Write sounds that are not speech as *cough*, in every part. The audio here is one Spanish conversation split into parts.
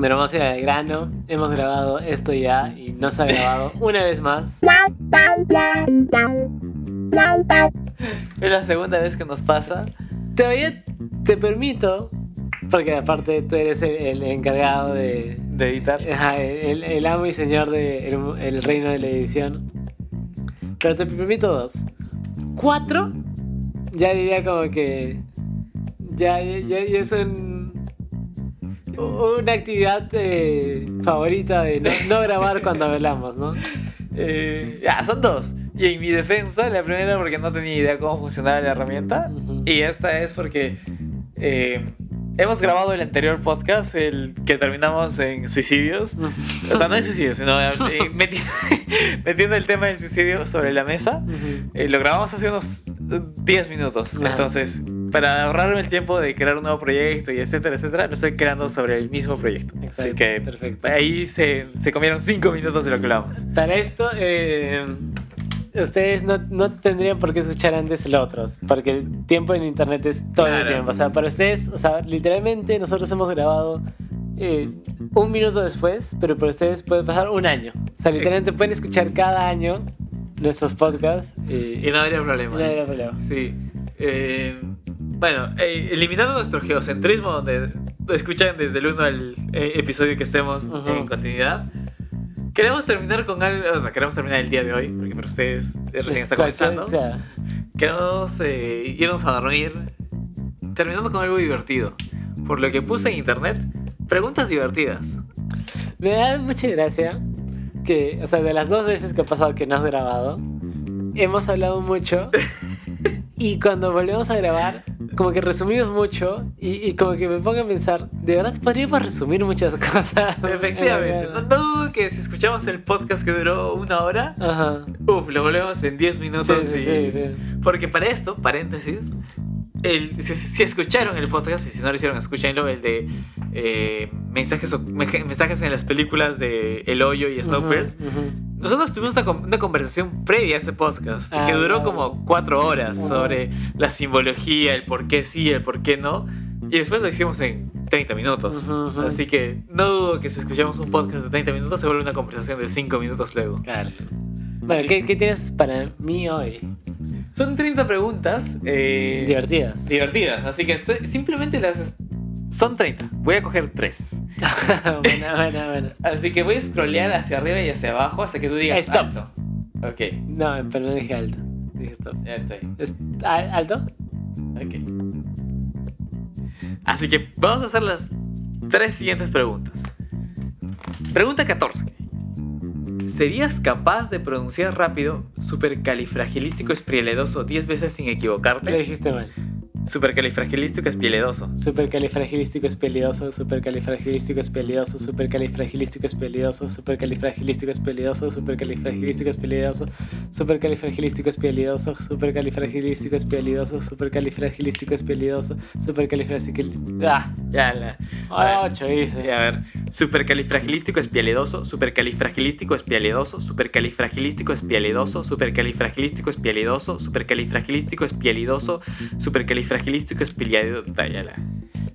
Pero vamos a ir al grano. Hemos grabado esto ya y no se ha grabado una vez más. Es la segunda vez que nos pasa. Todavía te permito, porque aparte tú eres el, el encargado de, De editar. El, el amo y señor del el reino de la edición. Pero te permito dos. Cuatro, ya diría como que. Ya, ya, ya es un- una actividad eh, favorita de no, no grabar cuando hablamos, ¿no? *laughs* Eh, ya, son dos. Y en mi defensa, la primera porque no tenía idea cómo funcionaba la herramienta. Y esta es porque eh, hemos grabado el anterior podcast, el que terminamos en suicidios. O sea, no en suicidios, sino eh, *laughs* metiendo, *laughs* metiendo el tema del suicidio sobre la mesa. Lo grabamos hace unos eh, 10 minutos. Entonces, para ahorrarme el tiempo de crear un nuevo proyecto y etcétera, etcétera, lo estoy creando sobre el mismo proyecto. Así Exacto, que perfecto. ahí se, se comieron 5 minutos de lo que hablamos. Para esto, eh, ustedes no, no tendrían por qué escuchar antes los otros, porque el tiempo en internet es todo el tiempo. O sea, para ustedes, o sea, literalmente nosotros hemos grabado eh, un minuto después, pero para ustedes puede pasar un año. O sea, literalmente pueden escuchar cada año nuestros podcasts eh, Y no habría problema. no habría problema. Sí. Eh, bueno, eh, eliminando nuestro geocentrismo, donde escuchan desde el 1 al eh, episodio que estemos Ujú. en continuidad, queremos terminar con algo. O sea, queremos terminar el día de hoy, porque para ustedes recién está comenzando. Queremos eh, irnos a dormir terminando con algo divertido. Por lo que puse en internet preguntas divertidas. me da mucha gracia que, o sea, de las dos veces que ha pasado que no has grabado, hemos hablado mucho *laughs* y cuando volvemos a grabar, como que resumimos mucho y, y como que me pongo a pensar, de verdad podríamos resumir muchas *laughs* cosas. Efectivamente, no, dudo que si escuchamos el podcast que duró una hora, Ajá. uff, lo volvemos en 10 Sí, minutos. sí, y- sí, sí. Porque para esto, paréntesis, el, si, si escucharon el podcast y si no lo hicieron, escúchenlo, el de eh, mensajes, mensajes en las películas de El Hoyo y Snowpiercer. Ujú, ujú. Nosotros tuvimos una, una conversación previa a ese podcast Ah, que duró como cuatro horas Ajá. sobre la simbología, el por qué sí, el por qué no. Y después lo hicimos en 30 minutos. Así que no dudo que si escuchamos un podcast de 30 minutos se vuelve una conversación de 5 minutos luego. Claro. Bueno. ¿qué, qué tienes para mí hoy? Son 30 preguntas eh, Divertidas. divertidas, así que simplemente las... Son 30, voy a coger 3. *laughs* buena, buena, buena. Así que voy a scrollear hacia arriba y hacia abajo hasta que tú digas Stop. alto. Ok, No, pero no dije alto. Dije stop. ya estoy. Es- ¿al- ¿Alto? Ok. Así que vamos a hacer las tres siguientes preguntas. Pregunta 14. ¿Serías capaz de pronunciar rápido supercalifragilístico espialidoso 10 veces sin equivocarte? dijiste mal. Supercalifragilístico espialidoso. Supercalifragilístico espelidoso, supercalifragilístico espelidoso, supercalifragilístico espelidoso, supercalifragilístico espelidoso, supercalifragilístico espelidoso, supercalifragilístico espelidoso, supercalifragilístico espelidoso, supercalifragilístico espelidoso, supercalifragilístico... ¡Ah! Ya la. Ocho dice. A ver, supercalifragilístico espialidoso, supercalifragilístico espialidoso, supercalifragilístico espialidoso, supercalifragilístico espialidoso, supercalifragilístico espialidoso, supercalifragilístico espialidoso. Ya la.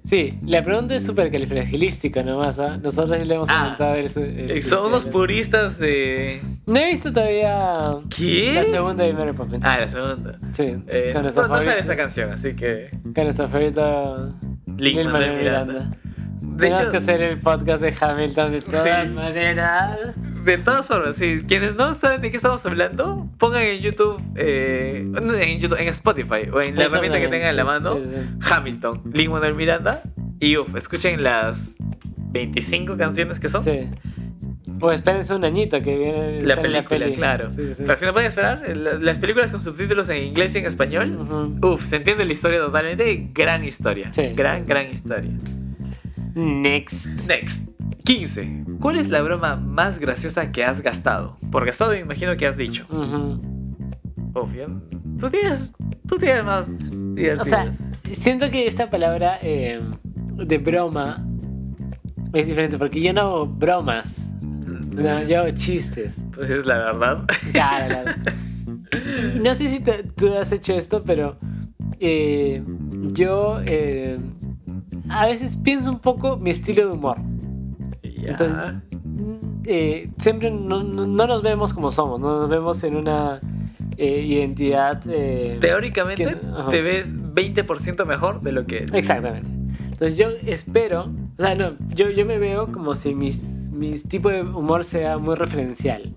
Sí, la pregunta es supercalifragilístico nomás, ¿ah? Nosotros le hemos Ah. aumentado el... el- Eh, Son unos puristas de. No he visto todavía ¿Qué? la segunda de Mary Poppins. Ah, la segunda. Sí, Eh, con no, nuestro no sale favorito- esa canción, así que. Con nuestro favorito Lin-Manuel Miranda. De Tenemos hecho- que hacer el podcast de Hamilton de todas Sí. maneras. De todas formas, sí. Quienes no saben de qué estamos hablando, pongan en YouTube, eh, en YouTube, en Spotify o en la herramienta que tengan en la mano, sí. Hamilton, Lin Manuel Miranda, y uff, escuchen las 25 canciones que son. Sí. O espérense un añito que viene La película, peli. claro. Sí, sí. Pero si no pueden esperar, la- las películas con subtítulos en inglés y en español, Ujú. uff, se entiende la historia totalmente. Gran historia. Sí. Gran, gran historia. Next. Next. 15. ¿Cuál es la broma más graciosa que has gastado? Por gastado me imagino que has dicho. Ujú. Uf, ya- tú tienes, tú tienes más divertidas. O sea, siento que esa palabra eh, de broma es diferente porque yo no hago bromas. No, yo hago chistes. Pues es la verdad. Claro, *laughs* No sé si te- tú has hecho esto, pero eh, yo eh, a veces pienso un poco mi estilo de humor. Entonces, eh, siempre no, no- no nos vemos como somos, no nos vemos en una eh, identidad... eh, Teóricamente que- te ves 20% mejor de lo que eres. Exactamente. Entonces yo espero, o sea, no, yo, yo me veo como si mis, mis tipo de humor sea muy referencial.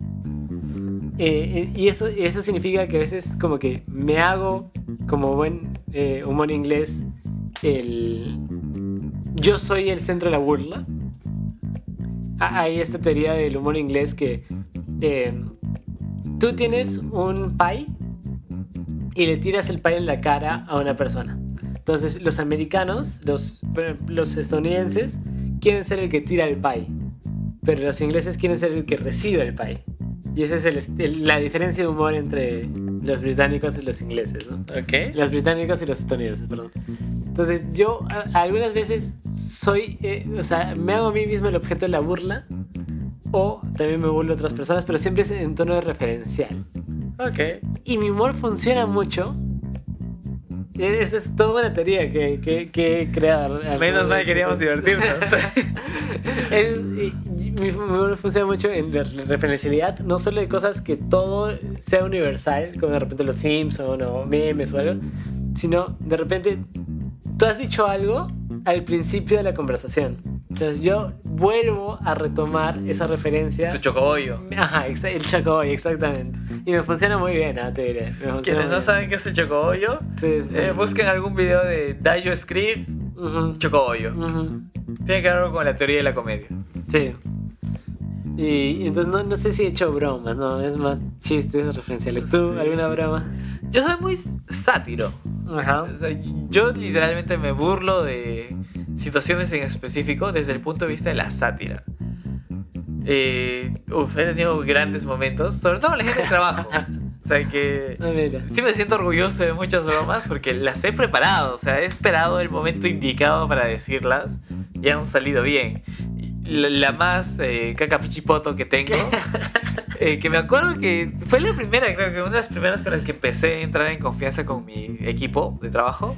Eh, y eso, eso significa que a veces como que me hago como buen eh, humor inglés el... Yo soy el centro de la burla. Ah, Hay esta teoría del humor inglés que eh, tú tienes un pie y le tiras el pie en la cara a una persona. Entonces, los americanos, los, los estadounidenses, quieren ser el que tira el pie. Pero los ingleses quieren ser el que recibe el pie. Y esa es el- el- la diferencia de humor entre los británicos y los ingleses, ¿no? Ok. Los británicos y los estadounidenses, perdón. Entonces, yo a- algunas veces soy, eh, o sea, me hago a mí mismo el objeto de la burla. O también me burlo de otras personas, pero siempre es en tono de referencial. Ok. Y mi humor funciona mucho. Esa es toda una teoría que, que, que he creado. Menos mal queríamos divertirnos. *laughs* Es- y- y mi humor funciona mucho en la referencialidad, no solo de cosas que todo sea universal, como de repente los Simpsons o memes o algo, sino de repente tú has dicho algo al principio de la conversación. Entonces yo vuelvo a retomar esa referencia. tu chocobollo. Ajá, el Chacoy, exactamente. Y me funciona muy bien, ah, te diré. Quienes no saben qué es el chocobollo, Sí, sí. eh, busquen algún video de Dayo Script, Ujú, chocobollo. ujú. Tiene que ver algo con la teoría de la comedia. Sí. Y, y entonces no, no sé si he hecho bromas, no, es más chistes referenciales. ¿Tú, Sí. alguna broma? Yo soy muy sátiro. Ajá. O sea, yo literalmente me burlo de situaciones en específico desde el punto de vista de la sátira. Eh, uf, he tenido grandes momentos, sobre todo con la gente del trabajo. *laughs* O sea que Ah, mira. sí me siento orgulloso de muchas bromas porque las he preparado, o sea, he esperado el momento indicado para decirlas y han salido bien. La, la más eh, cacapichipoto que tengo, *laughs* eh, que me acuerdo que fue la primera, creo que una de las primeras con las que empecé a entrar en confianza con mi equipo de trabajo,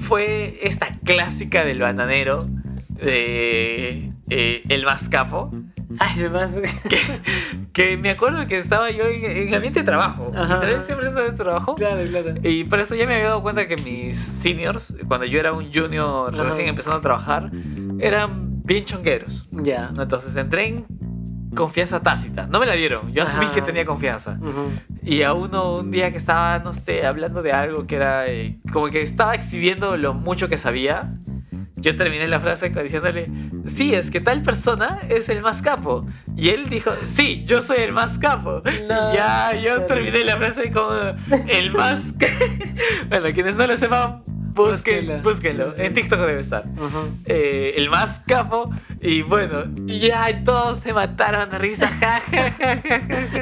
fue esta clásica del bananero, de eh, el más capo, Ay, además. *laughs* que me acuerdo que estaba yo en, en ambiente de trabajo, 100% de trabajo. claro, claro. Y por eso ya me había dado cuenta que mis seniors, cuando yo era un junior Ajá. recién empezando a trabajar, eran bien chongueros. Ya. Entonces entré en confianza tácita. No me la dieron, yo asumí Ajá. que tenía confianza. Ujú. Y a uno un día que estaba, no sé, hablando de algo que era eh, como que estaba exhibiendo lo mucho que sabía. Yo terminé la frase diciéndole, sí, es que tal persona es el más capo. Y él dijo, sí, yo soy el más capo. No. y *laughs* ya, yo terminé la frase como, el más... ca-". *laughs* bueno, quienes no lo sepan. Busquen, búsquenlo. En TikTok debe estar. Eh, el más capo y bueno, ya todos se mataron de risa.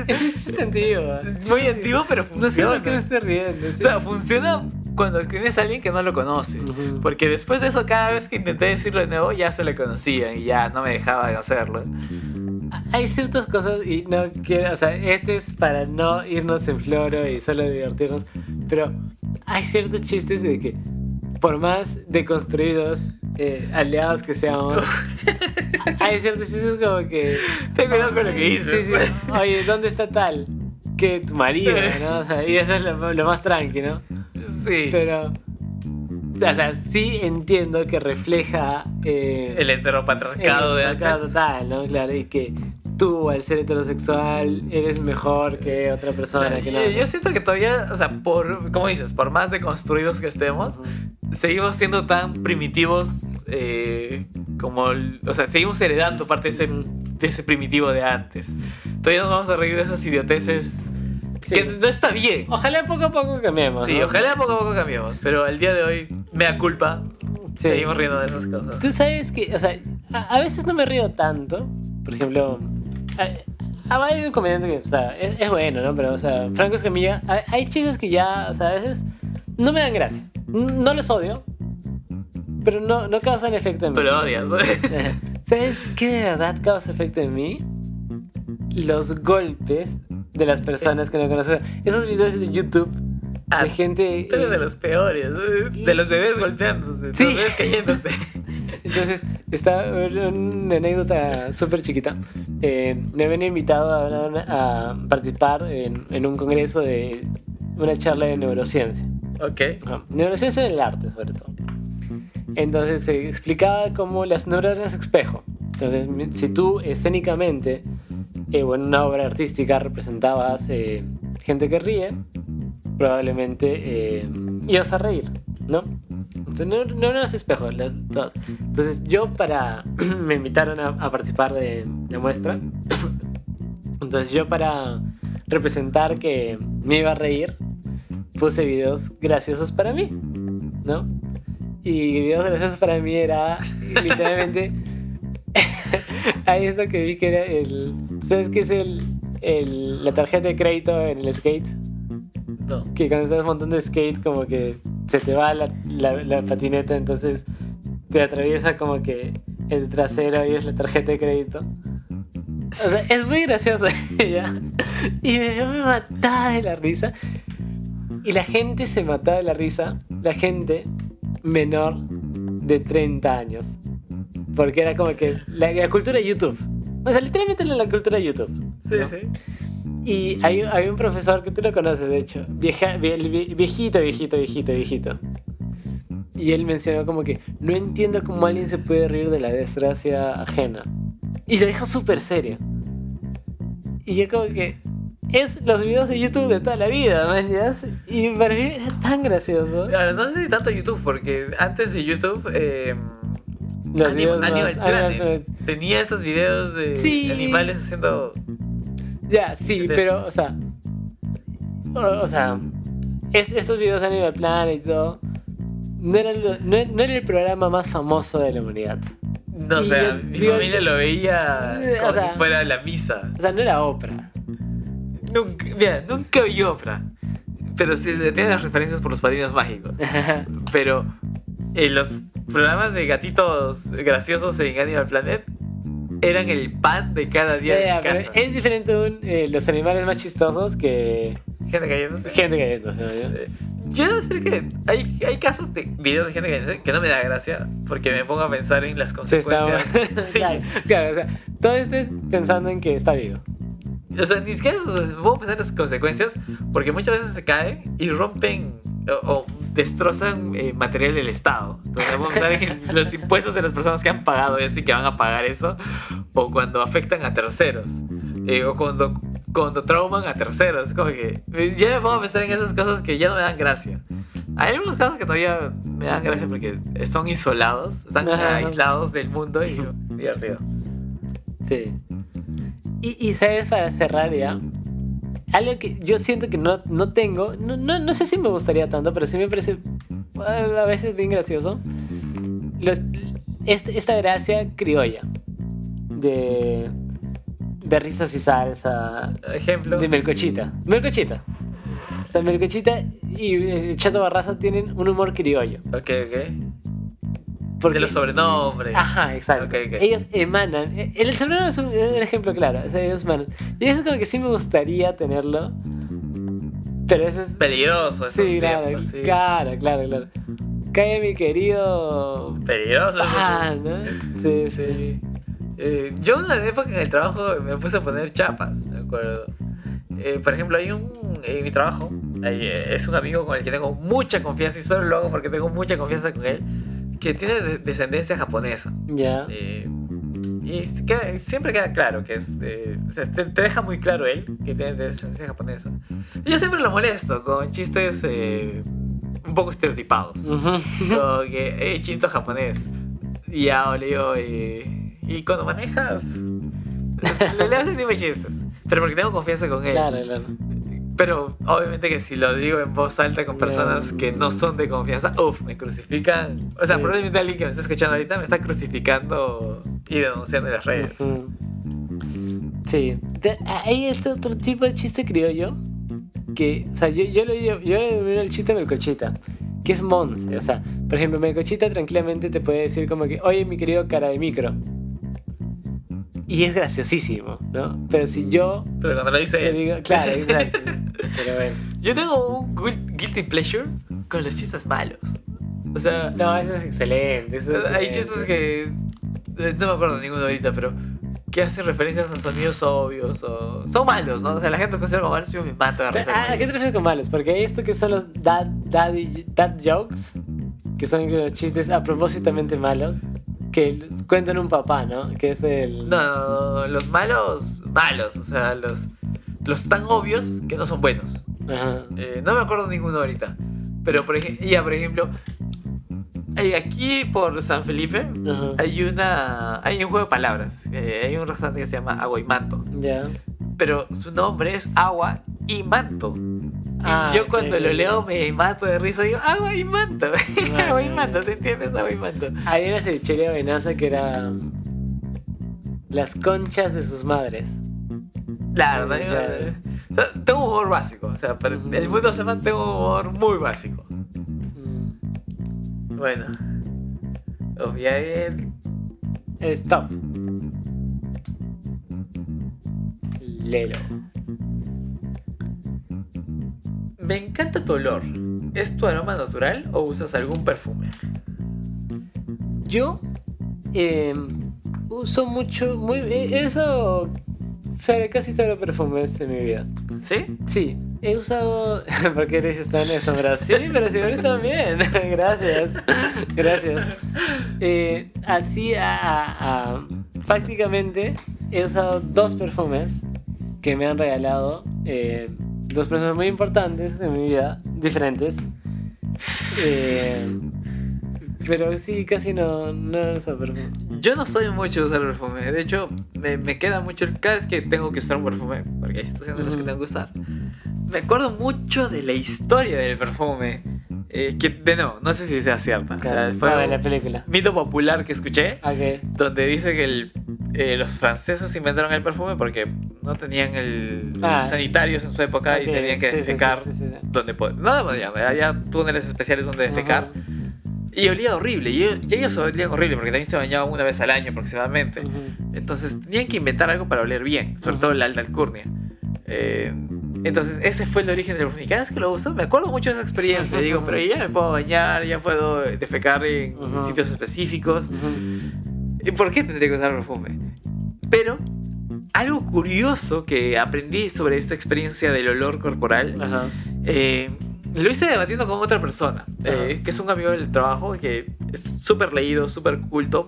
Es antiguo. Muy antiguo, pero No sé funciona. por qué me estoy riendo. O sea, funciona cuando tienes a alguien que no lo conoce. Porque después de eso, cada vez que intenté decirlo de nuevo, ya se le conocían y ya no me dejaban hacerlo. Hay ciertas cosas y no quiero, o sea, este es para no irnos en floro y solo divertirnos, pero hay ciertos chistes de que por más deconstruidos, eh, aliados que seamos, *laughs* hay ciertos chistes como que... Ten cuidado con lo que dices. Sí, sí. Oye, ¿dónde está tal? Que tu marido, ¿no? O sea, y eso es lo, lo más tranqui, ¿no? Sí. Pero... O sea, sí entiendo que refleja... eh, el heteropatriarcado de antes. total, ¿no? Claro, y que tú, al ser heterosexual, eres mejor que otra persona que no. yo, yo siento que todavía, o sea, por, como dices, por más deconstruidos que estemos, seguimos siendo tan primitivos eh, como, el- o sea, seguimos heredando parte de ese, de ese primitivo de antes. Todavía nos vamos a reír de esas idioteces Sí. que no está bien. Ojalá poco a poco cambiemos. Sí, ¿no? ojalá poco a poco cambiemos, pero al día de hoy, me da culpa, Sí. seguimos riendo de esas cosas. Tú sabes que, o sea, a, a veces no me río tanto. Por ejemplo, a- a- hay un comediante que, o sea, es, es bueno, ¿no? Pero, o sea, Franco Escamilla, hay chistes que ya, o sea, a veces no me dan gracia. No los odio, pero no, no causan efecto en mí. Pero odias. *laughs* ¿Sabes qué de verdad causa efecto en mí? Los golpes de las personas que no conocen. Esos videos de YouTube Ah, de gente. Pero de eh, los peores, de los bebés golpeándose, de Sí. los bebés cayéndose. *laughs* Entonces, está una anécdota súper chiquita. Eh, me habían invitado a, a participar en, en, un congreso de una charla de neurociencia. Ok. No, neurociencia en el arte, sobre todo. Entonces se explicaba cómo las neuronas espejo. Entonces, si tú escénicamente eh, en una obra artística representabas eh, gente que ríe, probablemente eh, ibas a reír, ¿no? Entonces, no, no eran espejos, Entonces, yo para. *clears throat* me invitaron a, a, participar de la muestra. *clears throat* Entonces, yo para representar que me iba a reír, puse videos graciosos para mí, ¿no? Y videos graciosos para mí era literalmente. *laughs* Ahí es lo que vi que era el. ¿Sabes qué es el, el, la tarjeta de crédito en el skate? No. Que cuando estás montando skate, como que se te va la, la, patineta, entonces te atraviesa como que el trasero y es la tarjeta de crédito. O sea, es muy gracioso *laughs* ella. Y me, yo me mataba de la risa. Y la gente se mataba de la risa. La gente menor de 30 años. Porque era como que la, cultura de YouTube. O sea, literalmente la, la cultura de YouTube. Sí, sí. Y hay, hay, un profesor que tú lo conoces, de hecho. Vieja, viejito, viejito, viejito, viejito. Y él mencionó como que no entiendo cómo alguien se puede reír de la desgracia ajena. Y lo dijo súper serio. Y yo como que es los videos de YouTube de toda la vida, man, Y para mí era tan gracioso. Claro, no sé si tanto YouTube, porque antes de YouTube... Eh, los Animal, Planet tenía esos videos de animales haciendo ya, sí, pero, o sea. O, sea. Es, esos videos de Animal Planet y todo. No era, no, era, el programa más famoso de la humanidad. No, o sea, mi familia lo veía como si fuera la misa. O sea, no era Oprah. Nunca, mira, nunca vi Oprah. Pero sí, tiene las referencias por los padrinos mágicos. pero en los programas de gatitos graciosos en Animal Planet eran el pan de cada día de casa. Es diferente un, eh, los animales más chistosos que... Gente cayéndose. Gente cayéndose. Yo debo decir que hay, hay casos de videos de gente cayéndose que no me da gracia porque me pongo a pensar en las consecuencias. *laughs* Sí, claro, o sea, todo esto es pensando en que está vivo. O sea, ni siquiera a pensar en las consecuencias porque muchas veces se caen y rompen o, destrozan eh, material del Estado. Entonces vamos a ver en *laughs* los impuestos de las personas que han pagado eso y que van a pagar eso, o cuando afectan a terceros, eh, o cuando, cuando trauman a terceros. Como que ya me a pensar en esas cosas que ya no me dan gracia. Hay algunos casos que todavía me dan gracia porque son isolados, están aislados del mundo y divertido. Sí. Y, y sabes, para cerrar ya, algo que yo siento que no, no tengo, no, no, no, sé si me gustaría tanto, pero sí me parece a veces bien gracioso. Los, este, esta gracia criolla de, de risas y salsa. Ejemplo. De Melcochita. Melcochita. O sea, Melcochita y eh, Chato Barraza tienen un humor criollo. Ok, ok de los sobrenombres. Ajá, exacto. Ellos emanan. El sobrenombre es un, ejemplo claro. ellos emanan. Y eso es como que sí me gustaría tenerlo. Pero eso es. Peligroso, sí, claro, claro, claro, claro. Cae mi querido. Peligroso. Ah, ¿no? Sí, sí. Eh, yo una época en el trabajo me puse a poner chapas, me acuerdo. Eh, por ejemplo, hay un. En mi trabajo, eh, es un amigo con el que tengo mucha confianza y solo lo hago porque tengo mucha confianza con él que tiene descendencia japonesa. Ya. Eh, y siempre queda claro que es. Eh, te, deja muy claro él que tiene descendencia japonesa. Y yo siempre lo molesto con chistes eh, un poco estereotipados. Como que, chinto japonés. Y ya le digo, y cuando manejas, le, le hacen chistes. Pero porque tengo confianza con él. Claro, claro. Pero obviamente que si lo digo en voz alta con personas que no son de confianza, uff, me crucifican. O sea, probablemente alguien que me está escuchando ahorita me está crucificando y denunciando en las redes. Sí. Hay este otro tipo de chiste criollo que, o sea, yo, yo, le yo, yo le el chiste Melcochita, que es Monse. O sea, por ejemplo, Melcochita tranquilamente te puede decir como que, oye, mi querido cara de micro. Y es graciosísimo, ¿no? Pero si yo. Pero cuando lo dice él. Digo, claro, exacto. *laughs* Pero bueno. Yo tengo un guilty pleasure con los chistes malos. O sea, No, eso es excelente. eso es hay excelente. chistes que. eh, No me acuerdo de ninguno ahorita, pero. Que hacen referencias a sonidos obvios o. Son malos, ¿no? O sea, la gente los considera como malos y yo me mato de risa con Ah, ¿A qué te refieres con malos? Porque hay esto que son los dad, daddy, dad jokes, que son los chistes a propósitamente malos, que cuentan un papá, ¿no? Que es el... No, los malos, malos, o sea, los, los tan obvios que no son buenos. Ajá. Eh, no me acuerdo ninguno ahorita. Pero, por ejemplo, ya, por ejemplo, hay aquí por San Felipe Ajá. hay una hay un juego de palabras. Eh, hay un restaurante que se llama Agua y Manto. Ya. Pero su nombre es Agua y Manto. Ah, yo cuando lo leo me mato de risa. Digo, Agua y Manto. agua y Manto. ¿te entiendes? Agua y Manto. Ahí era cevichería venaza que era... um, Las conchas de sus madres. Claro, ¿no? Claro. O sea, tengo humor básico. O sea, para el mundo se llama tengo humor muy básico. Bueno. Oh, ya el- Stop. Lelo. Me encanta tu olor. ¿Es tu aroma natural o usas algún perfume? Yo eh, uso mucho, muy, eh, eso sobre, casi solo perfumes en mi vida. ¿Sí? Sí, he usado, *laughs* porque eres tan asombrado. Sí, pero si eres también. Gracias, gracias. Eh, así, a, a- a- prácticamente he usado dos perfumes que me han regalado. eh, dos personas muy importantes en mi vida, diferentes. Eh, pero sí, casi no, no uso perfume. Yo no soy mucho de usar perfume. De hecho, me, me queda mucho. el- Cada vez que tengo que usar un perfume, porque hay situaciones en las que tengo que usar, me acuerdo mucho de la historia del perfume. eh, que, de no, no sé si sea cierta. O sea, Claro, fue ah, de un la película. mito popular que escuché. Ok. donde dice que el- eh, los franceses inventaron el perfume porque no tenían el Ah. sanitarios en su época y Ok, tenían que sí, defecar sí, sí, donde pod- no podían, había túneles especiales donde defecar Ajá. y olía horrible y, ellos- y ellos olían horrible porque también se bañaban una vez al año aproximadamente Ujú. entonces tenían que inventar algo para oler bien sobre todo la alta alcurnia Eh, entonces ese fue el origen del perfume y cada vez que lo uso me acuerdo mucho de esa experiencia y digo pero ya me puedo bañar ya puedo defecar en sitios específicos. ¿Y por qué tendría que usar perfume? Pero algo curioso que aprendí sobre esta experiencia del olor corporal, Ajá. eh, lo hice debatiendo con otra persona, eh, que es un amigo del trabajo, que es súper leído, súper culto.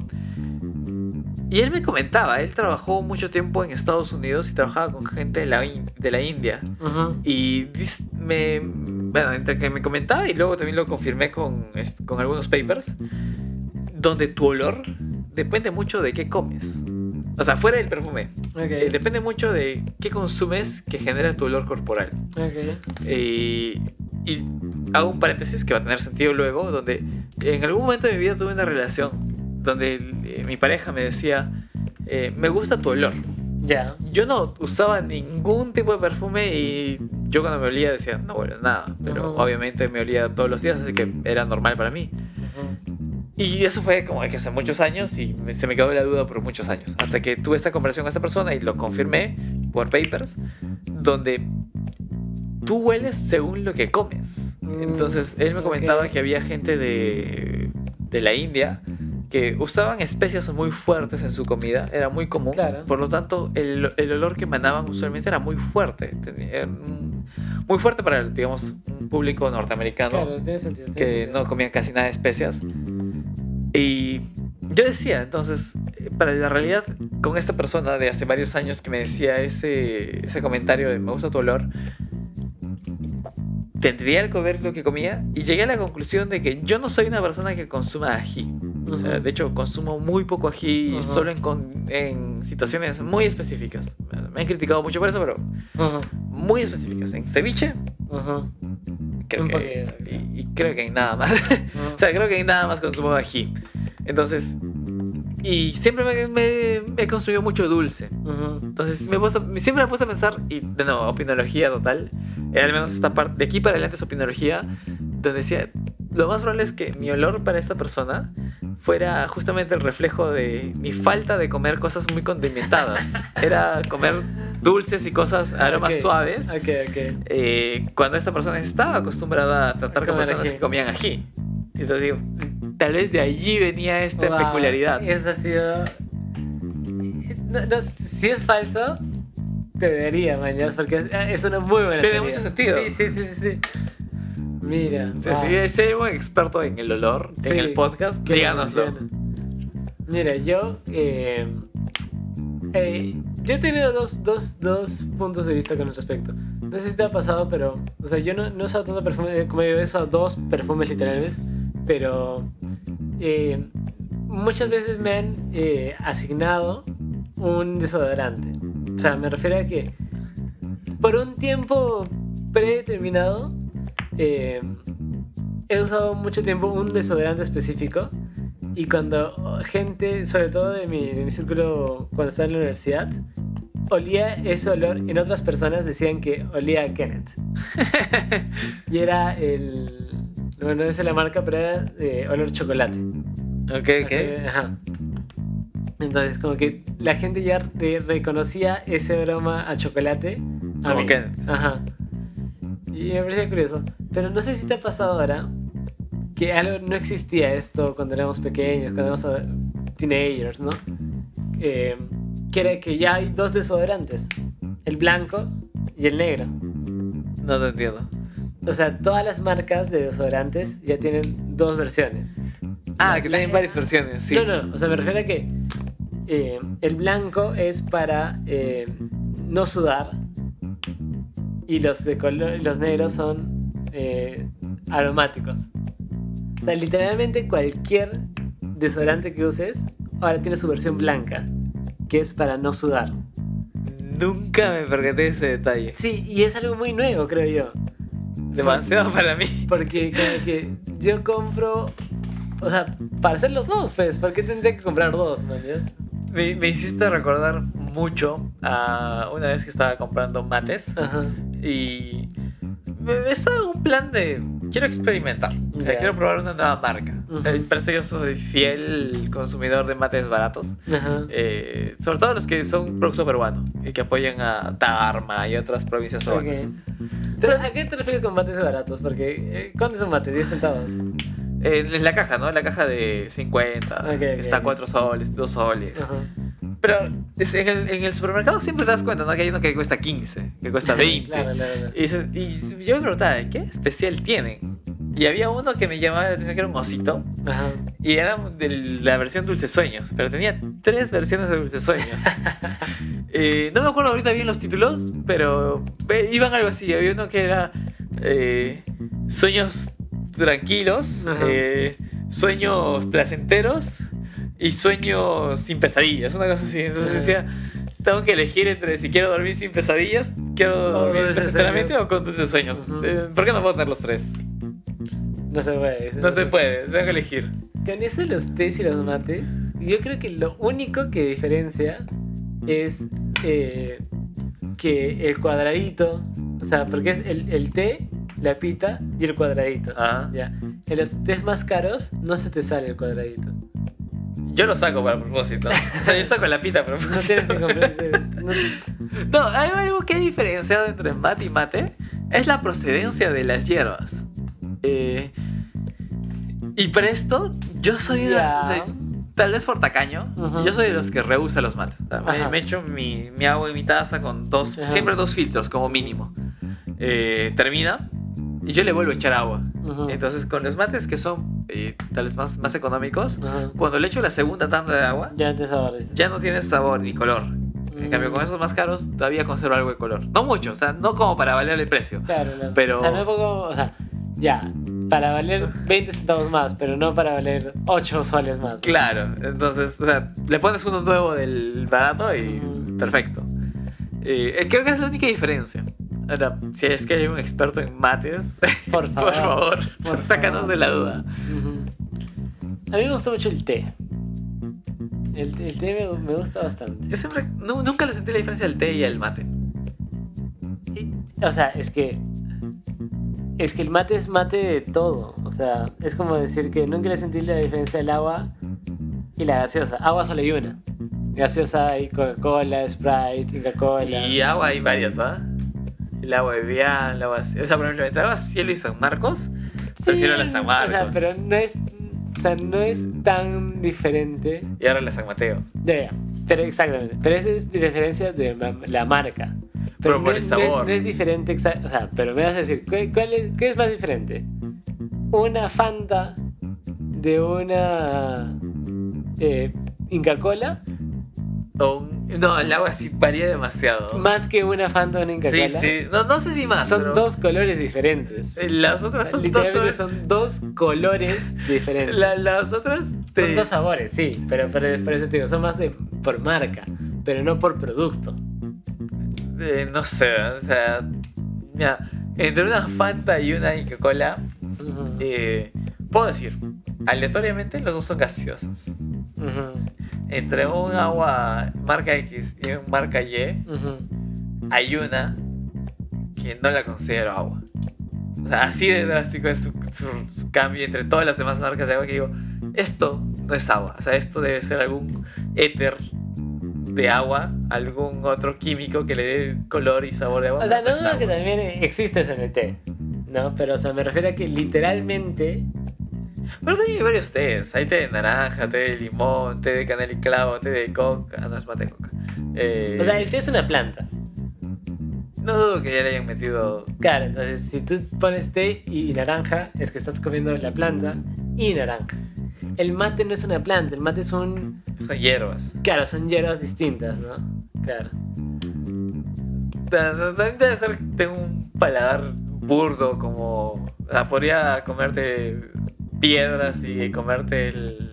Y él me comentaba, él trabajó mucho tiempo en Estados Unidos y trabajaba con gente de la, de la India. Ujú. Y dis- me, bueno, entre que me comentaba y luego también lo confirmé con, con algunos papers, donde tu olor depende mucho de qué comes. O sea, fuera del perfume. Ok. Eh, depende mucho de qué consumes que genera tu olor corporal. Ok. Eh, y hago un paréntesis que va a tener sentido luego, donde en algún momento de mi vida tuve una relación donde eh, mi pareja me decía, eh, me gusta tu olor. Ya. Yo no usaba ningún tipo de perfume y yo cuando me olía decía, no huele a nada. Pero obviamente me olía todos los días, así que era normal para mí. Y eso fue como que hace muchos años y se me quedó la duda por muchos años. Hasta que tuve esta conversación con esta persona y lo confirmé por papers, donde tú hueles según lo que comes. Mm, Entonces él me comentaba que había gente de, de la India que usaban especias muy fuertes en su comida, era muy común. Claro. Por lo tanto, el, el olor que emanaban usualmente era muy fuerte. tenía- muy fuerte para, digamos, un público norteamericano Claro, tiene sentido. tiene que sentido. no comían casi nada de especias. Y yo decía, entonces, para la realidad, con esta persona de hace varios años que me decía ese, ese comentario de me gusta tu olor, tendría que ver lo que comía y llegué a la conclusión de que yo no soy una persona que consuma ají. O sea, de hecho, consumo muy poco ají y Ujú. solo en, en situaciones muy específicas. Me han criticado mucho por eso, pero Ujú. muy específicas. En ceviche. Creo que, y, y creo que en nada más. *laughs* O sea, creo que nada más consumo de ají. Entonces, y siempre me, me- me he consumido mucho dulce. Entonces, me puesto- siempre me puse a pensar, y de nuevo, opinología total, eh, al menos esta parte, de aquí para adelante es opinología, donde decía, lo más probable es que mi olor para esta persona fuera justamente el reflejo de mi falta de comer cosas muy condimentadas. Era comer dulces y cosas, aromas Ok. suaves, Ok, ok. eh, cuando esta persona estaba acostumbrada a tratar con personas ají. que comían ají. Entonces digo, tal vez de allí venía esta Wow, peculiaridad. Eso ha sido. No, no, si es falso, te debería, mañana, porque es una muy buena Tiene teoría. mucho sentido. Sí, sí, sí, sí. Mira. Wow. si, si hay un experto en el olor, Sí, en el podcast, díganoslo. Mira, yo. eh, eh, yo he tenido dos, dos, dos puntos de vista con el respecto. No sé si te ha pasado, pero. O sea, yo no, no he usado tanto perfume. Como digo, he usado dos perfumes literales. Pero. eh, muchas veces me han eh, asignado un desodorante. O sea, me refiero a que. Por un tiempo predeterminado. Eh, he usado mucho tiempo un desodorante específico y cuando gente, sobre todo de mi, de mi círculo cuando estaba en la universidad, olía ese olor, en otras personas decían que olía a Kenneth. *laughs* y era el... Bueno, no sé la marca, pero era de olor chocolate. Ok, ok. Así, ajá. Entonces, como que la gente ya re- reconocía ese aroma a chocolate. a Como. Kenneth. Ajá. Y me parecía curioso. Pero no sé si te ha pasado ahora que algo no existía esto cuando éramos pequeños, cuando éramos teenagers, ¿no? Eh, que era que ya hay dos desodorantes: el blanco y el negro. No te entiendo. O sea, todas las marcas de desodorantes ya tienen dos versiones. Ah, que tienen varias versiones, sí. No, no, o sea, me refiero a que eh, el blanco es para eh, no sudar y los de color, los negros son eh, aromáticos. O sea, literalmente cualquier desodorante que uses ahora tiene su versión blanca, que es para no sudar. Nunca me percaté de ese detalle. Sí, y es algo muy nuevo, creo yo. Demasiado para mí. Porque como que yo compro, o sea, para hacer los dos, pues, ¿por qué tendría que comprar dos, man? Me, me hiciste recordar mucho a una vez que estaba comprando mates Ajá. y estaba en un plan de quiero experimentar, o sea, quiero probar una nueva marca. Ujú. Eh, Parece que yo soy fiel consumidor de mates baratos, Ajá. eh, sobre todo los que son producto peruano y que apoyan a Tarma y otras provincias peruanas. Ok. Pero ¿a qué te refieres con mates baratos? Porque, eh, ¿cuántos son mates? ¿10 centavos? En la caja, ¿no? La caja de 50, Ok, que ok, está ok. 4 soles, 2 soles. Ajá. Pero en el, en el supermercado siempre te das cuenta, ¿no? Que hay uno que cuesta 15, que cuesta *laughs* 20. Claro, claro, claro. Y, dices- y yo me preguntaba, ¿qué especial tienen? Y había uno que me llamaba la atención que era un osito. Ajá. Y era de la versión Dulce Sueños. Pero tenía tres versiones de Dulce Sueños. *laughs* Eh, no me acuerdo ahorita bien los títulos, pero eh, iban algo así. Había uno que era eh, Sueños Tranquilos, eh, Sueños Placenteros y Sueños Sin Pesadillas. Una cosa así. Entonces decía, tengo que elegir entre si quiero dormir sin pesadillas, quiero dormir placenteramente o con dulces sueños. Eh, ¿Por qué no puedo tener los tres? No se puede. No se puede, tengo que elegir. Con eso los tés y los mates, yo creo que lo único que diferencia es eh, que el cuadradito, o sea, porque es el, el té, la pita y el cuadradito. Ah. Ya. En los tés más caros no se te sale el cuadradito. Yo lo saco para propósito. O sea, yo saco la pita a No propósito. tienes que comprar. no- No, hay algo que he diferenciado entre mate y mate es la procedencia de las hierbas. Eh, y para esto, yo soy de, Ya. o sea, tal vez por tacaño, yo soy de los que rehúsa los mates. O sea, me, echo mi, mi agua y mi taza con dos, Ajá. siempre dos filtros como mínimo. Eh, termina y yo le vuelvo a echar agua. Entonces, con los mates que son eh, tal vez más, más económicos, Ajá. cuando le echo la segunda tanda de agua, Ya no te ya no tiene sabor ni color. En Mm. cambio, con esos más caros todavía conserva algo de color. No mucho, o sea, no como para valer el precio. Claro, claro. Pero- O sea, no es poco. O sea, ya. Para valer 20 centavos más, pero no para valer 8 soles más. Claro, entonces, o sea, le pones uno nuevo del barato y Mm. perfecto. Eh, creo que es la única diferencia. Ahora, si es que hay un experto en mates, *laughs* Por favor. por favor, Por sácanos favor. de la duda. A mí me gusta mucho el té. El, el té me, me gusta bastante. Yo siempre, nu- nunca le sentí la diferencia del té y el mate. Y- O sea, es que. Es que el mate es mate de todo. O sea, es como decir que nunca le sentí la diferencia del agua y la gaseosa. Agua solo hay una. Gaseosa hay Coca-Cola, Sprite, Coca-Cola. Y agua hay varias, ¿ah? El de Vial, el agua... O sea, por ejemplo, entre agua Cielo y San Marcos, Prefiero la San O sea, Marcos. pero no es, o sea, no es tan diferente. Y ahora la San Mateo. Ya, ya, pero exactamente. Pero esa es diferencia de la marca. Pero por no, el es- no es- sabor. No es, diferente, exa- o sea, pero me vas a decir, ¿cuál, cuál es, ¿qué es más diferente? Una Fanta de una eh, Inca Cola un- No, el agua sí varía demasiado. más que una una Inca Sí, sí. No, no sé si más. Son pero- dos colores diferentes. Eh, Las otras son dos. Son dos colores diferentes. La- las otras. te- Son dos sabores, sí, pero, pero por eso te digo, son más de por marca, pero no por producto. eh, no sé, o sea. Mira, entre una Fanta y una Inca Cola, Ujú, eh, puedo decir, aleatoriamente los dos son gaseosos. ujú, Entre un agua marca X y un marca Y, ujú. hay una que no la considero agua. O sea, así de drástico es su, su- su cambio entre todas las demás marcas de agua que digo, esto no es agua. O sea, esto debe ser algún éter de agua, algún otro químico que le dé color y sabor de agua. O sea, no dudo que también existe eso en el té, ¿no? Pero, o sea, me refiero a que literalmente. Pero también hay varios tés. Hay té de naranja, té de limón, té de canela y clavo, té de coca. Ah, no es mate de coca. Eh, O sea, el té es una planta. No dudo que ya le hayan metido. Claro, entonces si tú pones té y naranja, es que estás comiendo la planta y naranja. El mate no es una planta, el mate es un. Son hierbas. Claro, son hierbas distintas, ¿no? Claro. También debe ser tengo un paladar burdo como... O sea, podría comerte piedras y comerte el,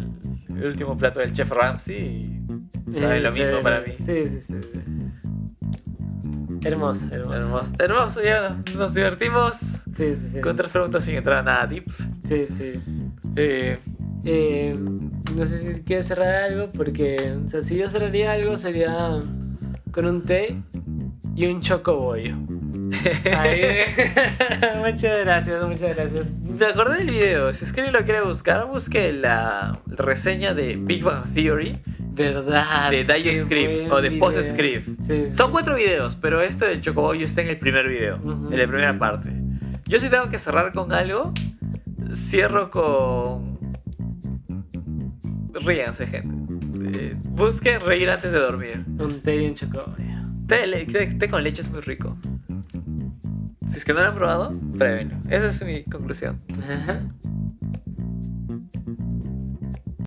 el último plato del chef Ramsay sabe lo sí, mismo para mí. Sí, sí, sí. sí. Hermoso, hermoso. Hermoso, hermoso, ya nos divertimos Sí, sí, sí. con tres preguntas sin entrar a nada deep. Sí, sí. Eh, Eh, no sé si quieres cerrar algo, porque, o sea, si yo cerraría algo sería con un té y un chocobollo. Ahí. *laughs* muchas gracias, muchas gracias. me acordé del video, si es que lo quiere buscar, busque la reseña de Big Bang Theory Verdad. de Dioscript o de. Postscript. Sí, sí. Son cuatro videos, pero este del Chocobollo está en el primer video, Ujú. en la primera parte. Yo si tengo que cerrar con algo, cierro con... Ríanse, gente. Eh, busquen reír antes de dormir. Un té y un chocobollo. Té, de té- té con leche es muy rico. Si es que no lo han probado, pruébenlo. Esa es mi conclusión.